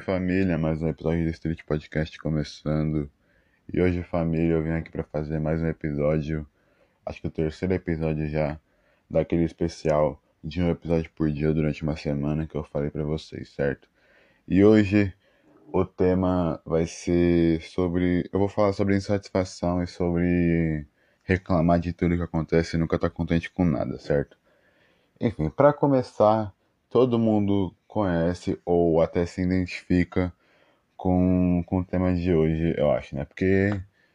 família, mais um episódio do Street Podcast começando. E hoje, família, eu vim aqui para fazer mais um episódio, acho que o terceiro episódio já, daquele especial de um episódio por dia durante uma semana que eu falei para vocês, certo? E hoje o tema vai ser sobre. Eu vou falar sobre insatisfação e sobre reclamar de tudo que acontece e nunca estar tá contente com nada, certo? Enfim, para começar, todo mundo conhece ou até se identifica com, com o tema de hoje, eu acho, né? Porque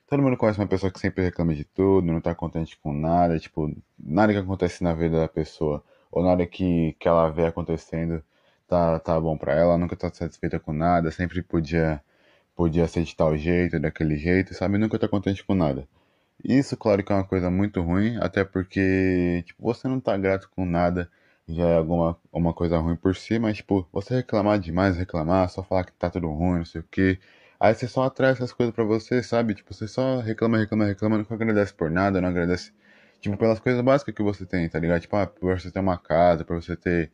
todo mundo conhece uma pessoa que sempre reclama de tudo, não tá contente com nada, tipo, nada que acontece na vida da pessoa, ou nada que, que ela vê acontecendo tá, tá bom para ela, nunca tá satisfeita com nada, sempre podia podia ser de tal jeito, daquele jeito, sabe? Nunca tá contente com nada. Isso, claro que é uma coisa muito ruim, até porque, tipo, você não tá grato com nada já é alguma uma coisa ruim por si, mas, tipo, você reclamar demais, reclamar, só falar que tá tudo ruim, não sei o que. Aí você só atrai essas coisas pra você, sabe? Tipo, você só reclama, reclama, reclama, não agradece por nada, não agradece, tipo, pelas coisas básicas que você tem, tá ligado? Tipo, ah, por você ter uma casa, por você ter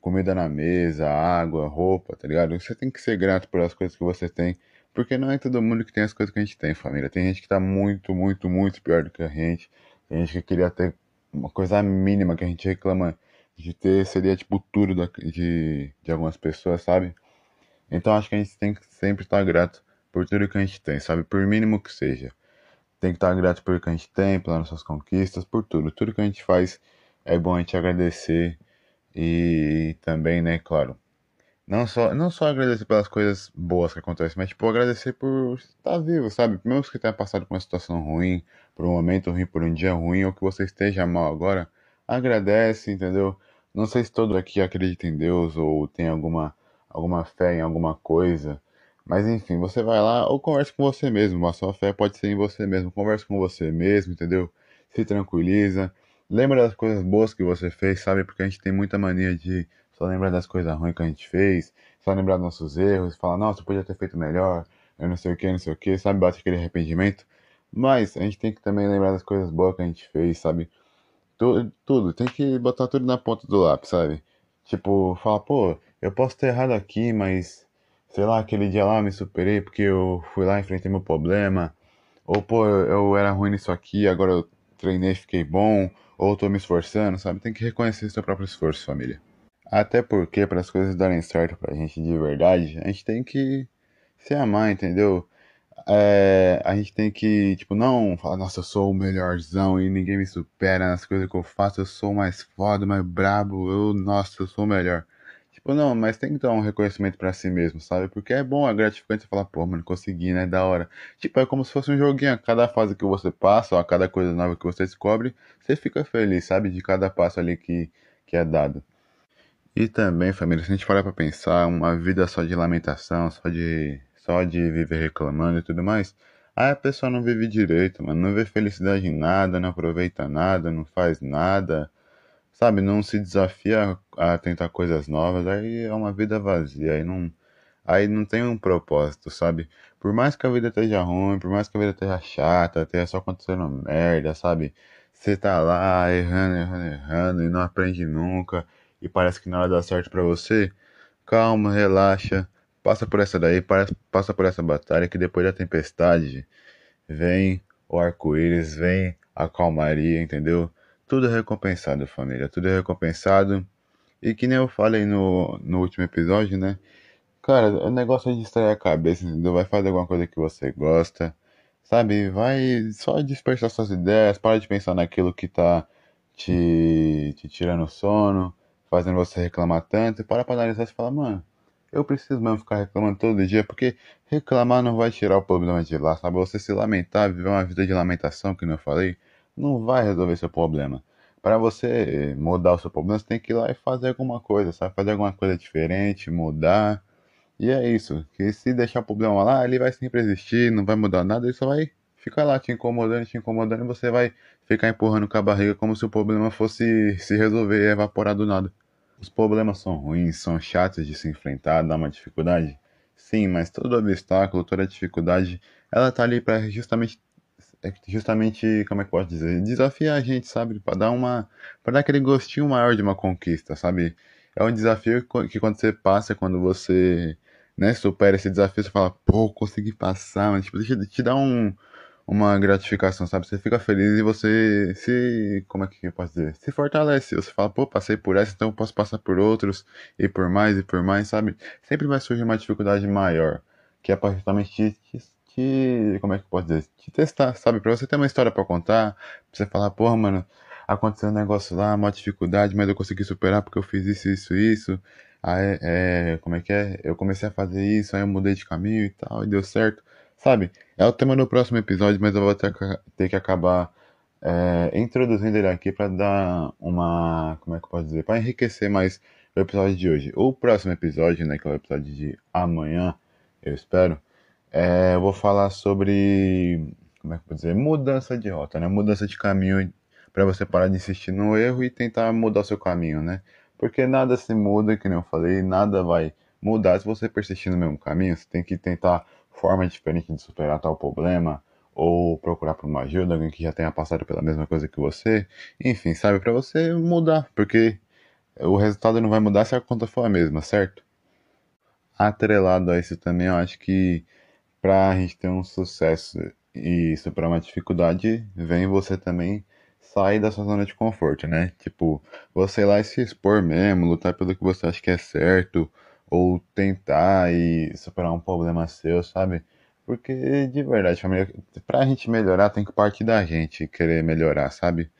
comida na mesa, água, roupa, tá ligado? Você tem que ser grato pelas coisas que você tem, porque não é todo mundo que tem as coisas que a gente tem, família. Tem gente que tá muito, muito, muito pior do que a gente. Tem gente que queria ter uma coisa mínima que a gente reclama de ter seria tipo tudo da, de, de algumas pessoas, sabe? Então acho que a gente tem que sempre estar grato por tudo que a gente tem, sabe? Por mínimo que seja. Tem que estar grato por tudo que a gente tem, pelas nossas conquistas, por tudo. Tudo que a gente faz é bom a gente agradecer e também, né, claro, não só, não só agradecer pelas coisas boas que acontecem, mas tipo agradecer por estar vivo, sabe? Mesmo que tenha passado por uma situação ruim, por um momento ruim, por um dia ruim, ou que você esteja mal agora, agradece, entendeu? Não sei se todo aqui acredita em Deus ou tem alguma, alguma fé em alguma coisa, mas enfim, você vai lá ou converse com você mesmo. A sua fé pode ser em você mesmo. Converse com você mesmo, entendeu? Se tranquiliza. Lembra das coisas boas que você fez, sabe? Porque a gente tem muita mania de só lembrar das coisas ruins que a gente fez, só lembrar dos nossos erros, falar, nossa, podia ter feito melhor, eu não sei o que, não sei o que, sabe? Bate aquele arrependimento. Mas a gente tem que também lembrar das coisas boas que a gente fez, sabe? Tudo, tem que botar tudo na ponta do lápis, sabe? Tipo, falar, pô, eu posso ter errado aqui, mas sei lá, aquele dia lá eu me superei porque eu fui lá, enfrentei meu problema. Ou, pô, eu, eu era ruim nisso aqui, agora eu treinei, fiquei bom. Ou tô me esforçando, sabe? Tem que reconhecer seu próprio esforço, família. Até porque, para as coisas darem certo pra gente de verdade, a gente tem que se amar, entendeu? É, a gente tem que, tipo, não falar, nossa, eu sou o melhorzão e ninguém me supera nas coisas que eu faço, eu sou mais foda, mais brabo, eu, nossa, eu sou o melhor. Tipo, não, mas tem que dar um reconhecimento para si mesmo, sabe? Porque é bom, é gratificante falar, pô, mano, consegui, né? Da hora. Tipo, é como se fosse um joguinho, a cada fase que você passa, ou a cada coisa nova que você descobre, você fica feliz, sabe? De cada passo ali que, que é dado. E também, família, se a gente parar pra pensar, uma vida só de lamentação, só de só de viver reclamando e tudo mais, aí a pessoa não vive direito, mano, não vê felicidade em nada, não aproveita nada, não faz nada, sabe, não se desafia a tentar coisas novas, aí é uma vida vazia, aí não, aí não tem um propósito, sabe? Por mais que a vida esteja ruim, por mais que a vida esteja chata, esteja só acontecendo merda, sabe? Você tá lá errando, errando, errando e não aprende nunca e parece que nada dá certo para você, calma, relaxa Passa por essa daí, passa por essa batalha que depois da tempestade vem o arco-íris, vem a calmaria, entendeu? Tudo é recompensado, família, tudo é recompensado. E que nem eu falei no, no último episódio, né? Cara, o negócio é distrair a cabeça, entendeu? Vai fazer alguma coisa que você gosta, sabe? Vai só dispersar suas ideias, para de pensar naquilo que tá te, te tirando sono, fazendo você reclamar tanto, para pra analisar e fala, mano, eu preciso mesmo ficar reclamando todo dia, porque reclamar não vai tirar o problema de lá, sabe? Você se lamentar, viver uma vida de lamentação, que eu falei, não vai resolver seu problema. Para você mudar o seu problema, você tem que ir lá e fazer alguma coisa, sabe? Fazer alguma coisa diferente, mudar. E é isso. Que se deixar o problema lá, ele vai sempre existir, não vai mudar nada, ele só vai ficar lá te incomodando, te incomodando, e você vai ficar empurrando com a barriga como se o problema fosse se resolver e evaporar do nada. Os problemas são ruins, são chatos de se enfrentar, dá uma dificuldade? Sim, mas todo obstáculo, toda dificuldade, ela tá ali para justamente justamente, como é que pode dizer, desafiar a gente, sabe, para dar uma para dar aquele gostinho maior de uma conquista, sabe? É um desafio que quando você passa, quando você né, supera esse desafio, você fala, pô, consegui passar, mas tipo, te, te dá um, uma gratificação, sabe? Você fica feliz e você se, como é que eu posso dizer? Se fortalece. Você fala, pô, passei por essa, então eu posso passar por outros, e por mais, e por mais, sabe? Sempre vai surgir uma dificuldade maior, que é pra justamente te, te, como é que eu posso dizer? Te testar, sabe? Pra você ter uma história pra contar, pra você falar, porra, mano, aconteceu um negócio lá, uma dificuldade, mas eu consegui superar porque eu fiz isso, isso, isso. Aí, é, como é que é? Eu comecei a fazer isso, aí eu mudei de caminho e tal, e deu certo. Sabe? É o tema do próximo episódio, mas eu vou ter, ter que acabar é, introduzindo ele aqui para dar uma. Como é que eu posso dizer? Para enriquecer mais o episódio de hoje. O próximo episódio, né? Que é o episódio de amanhã, eu espero. É, eu vou falar sobre. Como é que eu vou dizer? Mudança de rota, né? Mudança de caminho para você parar de insistir no erro e tentar mudar o seu caminho, né? Porque nada se muda, que nem eu falei, nada vai mudar se você persistir no mesmo caminho. Você tem que tentar forma diferente de superar tal problema ou procurar por uma ajuda, alguém que já tenha passado pela mesma coisa que você. Enfim, sabe, para você mudar, porque o resultado não vai mudar se a conta for a mesma, certo? Atrelado a isso também, eu acho que pra gente ter um sucesso e superar uma dificuldade, vem você também sair da sua zona de conforto, né? Tipo, você ir lá e se expor mesmo, lutar pelo que você acha que é certo, ou tentar e superar um problema seu, sabe? Porque de verdade, família, pra gente melhorar tem que partir da gente querer melhorar, sabe?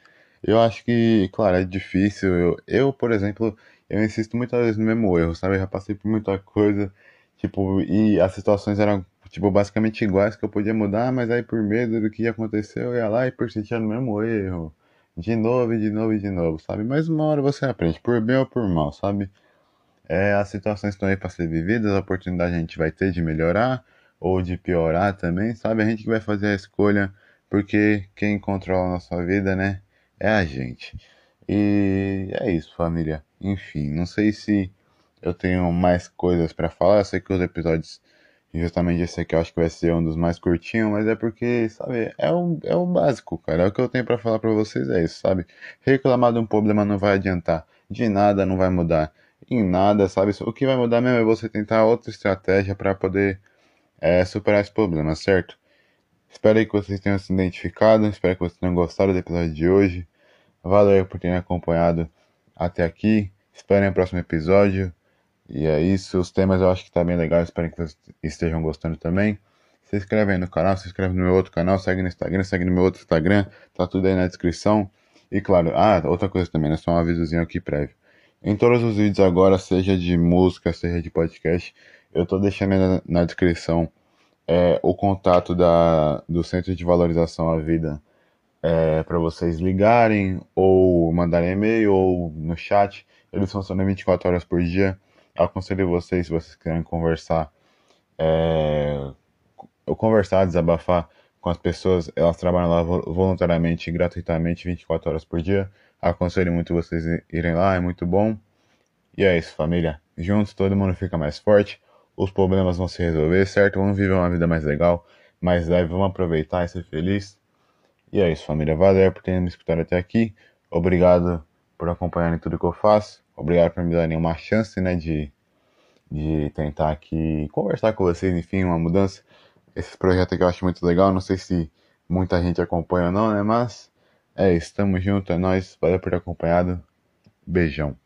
Eu acho que, claro, é difícil. Eu, eu por exemplo, eu insisto muitas vezes no mesmo erro, sabe? Eu já passei por muita coisa, tipo, e as situações eram tipo, basicamente iguais que eu podia mudar, mas aí por medo do que ia acontecer, eu ia lá e persistia no mesmo erro. De novo, de novo, de novo, sabe? Mas uma hora você aprende, por bem ou por mal, sabe? É, as situações estão aí para ser vividas, a oportunidade a gente vai ter de melhorar ou de piorar também, sabe? A gente que vai fazer a escolha, porque quem controla a nossa vida, né? É a gente. E é isso, família. Enfim, não sei se eu tenho mais coisas para falar. Eu sei que os episódios Justamente esse aqui eu acho que vai ser um dos mais curtinhos, mas é porque, sabe, é o, é o básico, cara. É o que eu tenho para falar para vocês, é isso, sabe? Reclamar de um problema não vai adiantar. De nada não vai mudar. Em nada, sabe? O que vai mudar mesmo é você tentar outra estratégia para poder é, superar esse problema, certo? Espero que vocês tenham se identificado. Espero que vocês tenham gostado do episódio de hoje. Valeu por terem acompanhado até aqui. Esperem o próximo episódio. E é isso, os temas eu acho que tá bem legal, espero que vocês estejam gostando também. Se inscreve aí no canal, se inscreve no meu outro canal, segue no Instagram, segue no meu outro Instagram, tá tudo aí na descrição. E claro, ah, outra coisa também, né? Só um avisozinho aqui prévio. Em todos os vídeos agora, seja de música, seja de podcast, eu tô deixando na, na descrição é, o contato da, do Centro de Valorização à Vida é, para vocês ligarem ou mandarem e-mail ou no chat. Eles funcionam 24 horas por dia aconselho vocês, se vocês quiserem conversar, é, conversar, desabafar com as pessoas, elas trabalham lá voluntariamente, gratuitamente, 24 horas por dia. Aconselho muito vocês irem lá, é muito bom. E é isso, família. Juntos todo mundo fica mais forte, os problemas vão se resolver, certo? Vamos viver uma vida mais legal, mais leve, vamos aproveitar e ser feliz. E é isso, família. Valeu por terem me escutado até aqui. Obrigado por acompanharem tudo que eu faço. Obrigado por me darem uma chance, né, de, de tentar aqui conversar com vocês, enfim, uma mudança. Esse projeto aqui eu acho muito legal, não sei se muita gente acompanha ou não, né, mas é isso, tamo junto, é nóis, valeu por ter acompanhado, beijão.